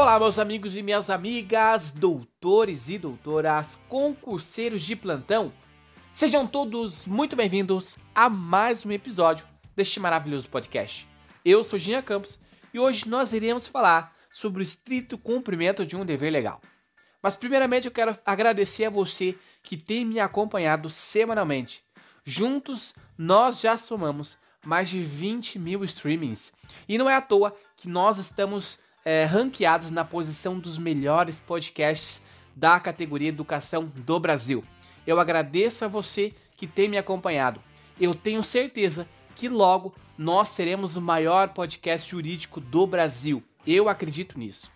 Olá, meus amigos e minhas amigas, doutores e doutoras, concurseiros de plantão. Sejam todos muito bem-vindos a mais um episódio deste maravilhoso podcast. Eu sou Ginha Campos e hoje nós iremos falar sobre o estrito cumprimento de um dever legal. Mas primeiramente eu quero agradecer a você que tem me acompanhado semanalmente. Juntos nós já somamos mais de 20 mil streamings. E não é à toa que nós estamos é, ranqueados na posição dos melhores podcasts da categoria Educação do Brasil. Eu agradeço a você que tem me acompanhado. Eu tenho certeza que logo nós seremos o maior podcast jurídico do Brasil. Eu acredito nisso.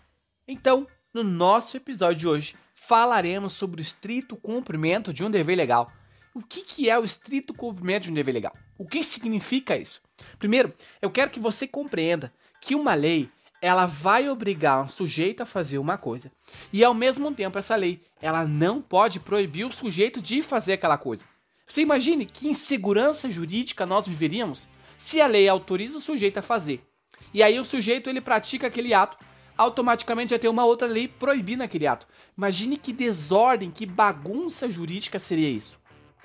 Então, no nosso episódio de hoje, falaremos sobre o estrito cumprimento de um dever legal. O que, que é o estrito cumprimento de um dever legal? O que significa isso? Primeiro, eu quero que você compreenda que uma lei ela vai obrigar um sujeito a fazer uma coisa e ao mesmo tempo essa lei ela não pode proibir o sujeito de fazer aquela coisa. Você imagine que insegurança jurídica nós viveríamos se a lei autoriza o sujeito a fazer e aí o sujeito ele pratica aquele ato, automaticamente já tem uma outra lei proibindo aquele ato. Imagine que desordem, que bagunça jurídica seria isso.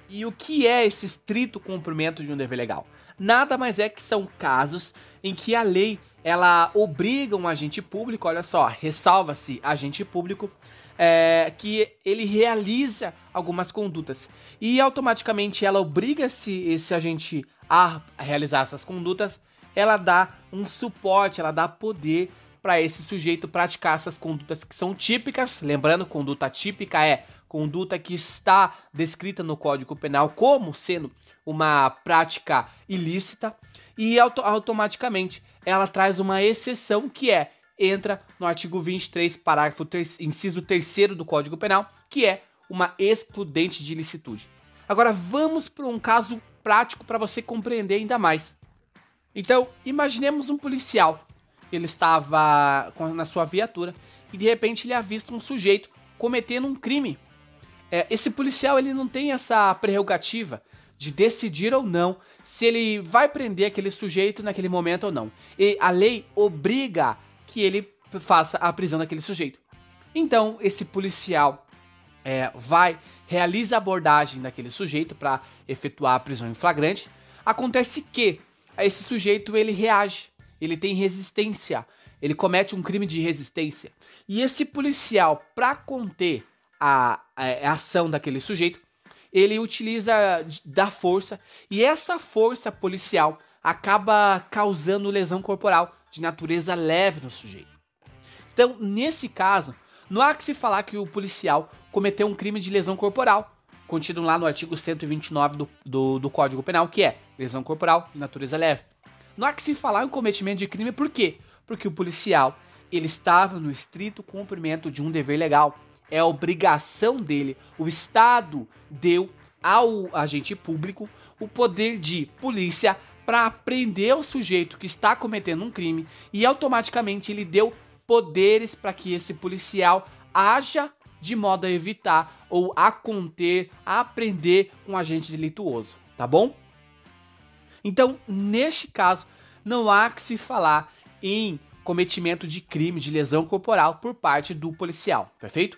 E o que é esse estrito cumprimento de um dever legal? Nada mais é que são casos em que a lei ela obriga um agente público, olha só, ressalva-se agente público, é, que ele realiza algumas condutas e automaticamente ela obriga esse, esse agente a realizar essas condutas, ela dá um suporte, ela dá poder para esse sujeito praticar essas condutas que são típicas. Lembrando, conduta típica é conduta que está descrita no Código Penal como sendo uma prática ilícita e auto automaticamente ela traz uma exceção que é entra no artigo 23, parágrafo 3, inciso 3 do Código Penal, que é uma excludente de ilicitude. Agora vamos para um caso prático para você compreender ainda mais. Então, imaginemos um policial. Ele estava na sua viatura e de repente ele avista um sujeito cometendo um crime. É, esse policial ele não tem essa prerrogativa de decidir ou não se ele vai prender aquele sujeito naquele momento ou não. E a lei obriga que ele faça a prisão daquele sujeito. Então, esse policial é, vai, realiza a abordagem daquele sujeito para efetuar a prisão em flagrante. Acontece que esse sujeito ele reage, ele tem resistência, ele comete um crime de resistência. E esse policial, para conter a, a, a ação daquele sujeito, ele utiliza da força e essa força policial acaba causando lesão corporal de natureza leve no sujeito. Então, nesse caso, não há que se falar que o policial cometeu um crime de lesão corporal, contido lá no artigo 129 do, do, do Código Penal, que é lesão corporal de natureza leve. Não há que se falar em cometimento de crime, por quê? Porque o policial ele estava no estrito cumprimento de um dever legal é obrigação dele. O Estado deu ao agente público o poder de polícia para prender o sujeito que está cometendo um crime e automaticamente ele deu poderes para que esse policial haja de modo a evitar ou a conter, a prender um agente delituoso, tá bom? Então, neste caso, não há que se falar em cometimento de crime de lesão corporal por parte do policial, perfeito?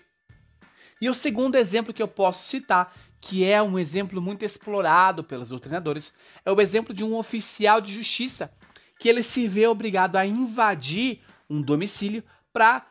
E o segundo exemplo que eu posso citar, que é um exemplo muito explorado pelos doutrinadores, é o exemplo de um oficial de justiça que ele se vê obrigado a invadir um domicílio para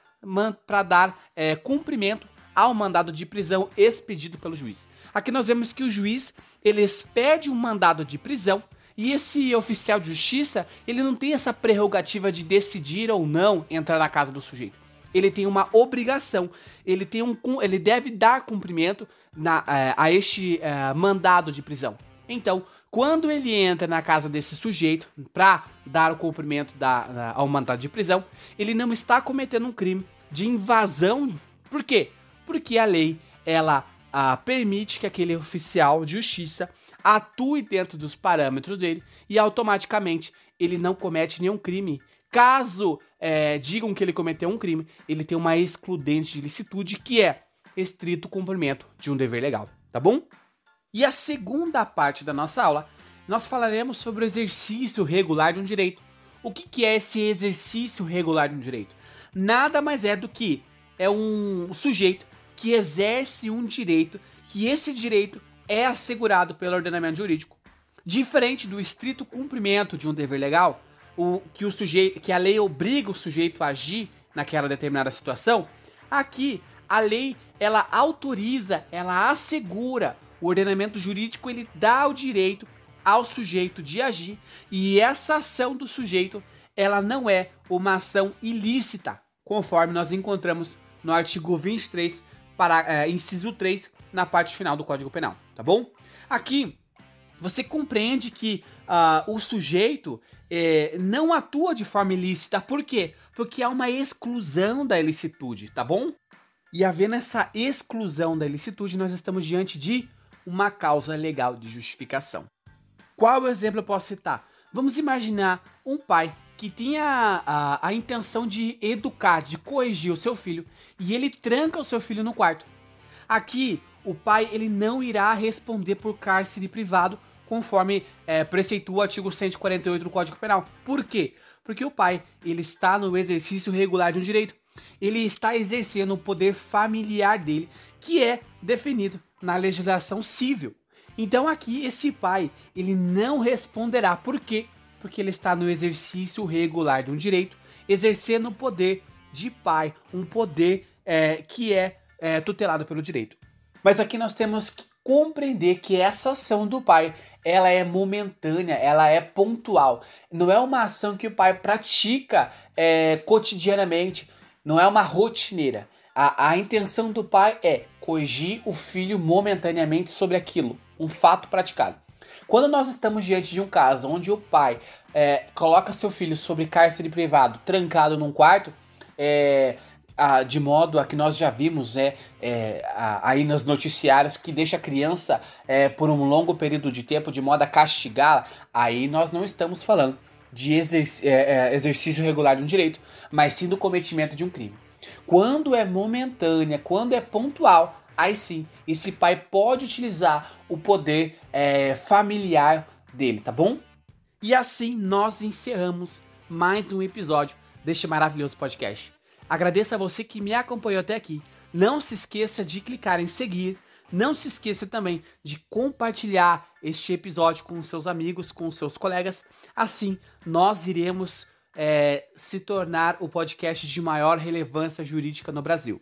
dar é, cumprimento ao mandado de prisão expedido pelo juiz. Aqui nós vemos que o juiz ele expede um mandado de prisão e esse oficial de justiça ele não tem essa prerrogativa de decidir ou não entrar na casa do sujeito ele tem uma obrigação, ele tem um, ele deve dar cumprimento na, é, a este é, mandado de prisão. Então, quando ele entra na casa desse sujeito para dar o cumprimento da, ao mandado de prisão, ele não está cometendo um crime de invasão. Por quê? Porque a lei ela a, permite que aquele oficial de justiça atue dentro dos parâmetros dele e automaticamente ele não comete nenhum crime Caso é, digam que ele cometeu um crime, ele tem uma excludente de licitude que é estrito cumprimento de um dever legal, tá bom? E a segunda parte da nossa aula, nós falaremos sobre o exercício regular de um direito. O que, que é esse exercício regular de um direito? nada mais é do que é um sujeito que exerce um direito, que esse direito é assegurado pelo ordenamento jurídico. Diferente do estrito cumprimento de um dever legal, o que o sujeito, que a lei obriga o sujeito a agir naquela determinada situação, aqui a lei ela autoriza, ela assegura, o ordenamento jurídico ele dá o direito ao sujeito de agir e essa ação do sujeito ela não é uma ação ilícita, conforme nós encontramos no artigo 23, para, é, inciso 3, na parte final do Código Penal, tá bom? Aqui você compreende que uh, o sujeito é, não atua de forma ilícita, por quê? Porque há uma exclusão da ilicitude, tá bom? E havendo essa exclusão da ilicitude, nós estamos diante de uma causa legal de justificação. Qual exemplo eu posso citar? Vamos imaginar um pai que tinha a, a, intenção de educar, de corrigir o seu filho, e ele tranca o seu filho no quarto. Aqui, o pai ele não irá responder por cárcere privado, conforme é, preceitua o artigo 148 do Código Penal. Por quê? Porque o pai ele está no exercício regular de um direito. Ele está exercendo o poder familiar dele, que é definido na legislação civil. Então aqui esse pai, ele não responderá. Por quê? Porque ele está no exercício regular de um direito, exercendo o poder de pai, um poder é, que é, é tutelado pelo direito. Mas aqui nós temos que compreender que essa ação do pai ela é momentânea, ela é pontual. Não é uma ação que o pai pratica é, cotidianamente, não é uma rotineira. A, a intenção do pai é corrigir o filho momentaneamente sobre aquilo, um fato praticado. Quando nós estamos diante de um caso onde o pai é, coloca seu filho sobre cárcere privado, trancado num quarto, é, a, de modo a que nós já vimos é, é a, aí nos noticiários que deixa a criança é, por um longo período de tempo de modo a castigá-la, aí nós não estamos falando de exerc é, é, exercício regular de um direito, mas sim do cometimento de um crime. Quando é momentânea, quando é pontual, aí sim, esse pai pode utilizar o poder é, familiar dele, tá bom? E assim nós encerramos mais um episódio deste maravilhoso podcast. Agradeço a você que me acompanhou até aqui. Não se esqueça de clicar em seguir. Não se esqueça também de compartilhar este episódio com seus amigos, com seus colegas. Assim, nós iremos é, se tornar o podcast de maior relevância jurídica no Brasil.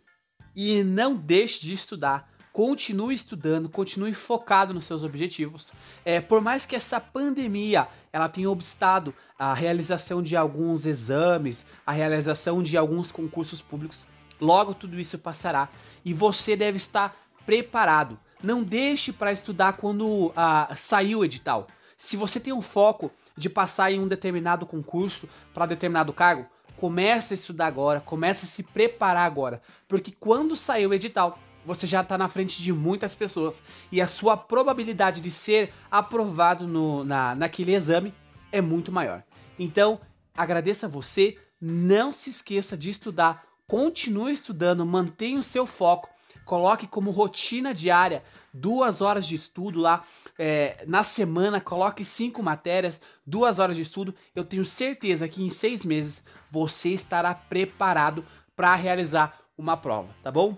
E não deixe de estudar, continue estudando, continue focado nos seus objetivos. É, por mais que essa pandemia ela tenha obstado a realização de alguns exames, a realização de alguns concursos públicos, logo tudo isso passará e você deve estar preparado. Não deixe para estudar quando ah, sair o edital. Se você tem um foco de passar em um determinado concurso para determinado cargo, comece a estudar agora, comece a se preparar agora, porque quando sair o edital, você já está na frente de muitas pessoas e a sua probabilidade de ser aprovado no, na, naquele exame é muito maior. Então, agradeça a você, não se esqueça de estudar, continue estudando, mantenha o seu foco, coloque como rotina diária duas horas de estudo lá é, na semana, coloque cinco matérias, duas horas de estudo. Eu tenho certeza que em seis meses você estará preparado para realizar uma prova, tá bom?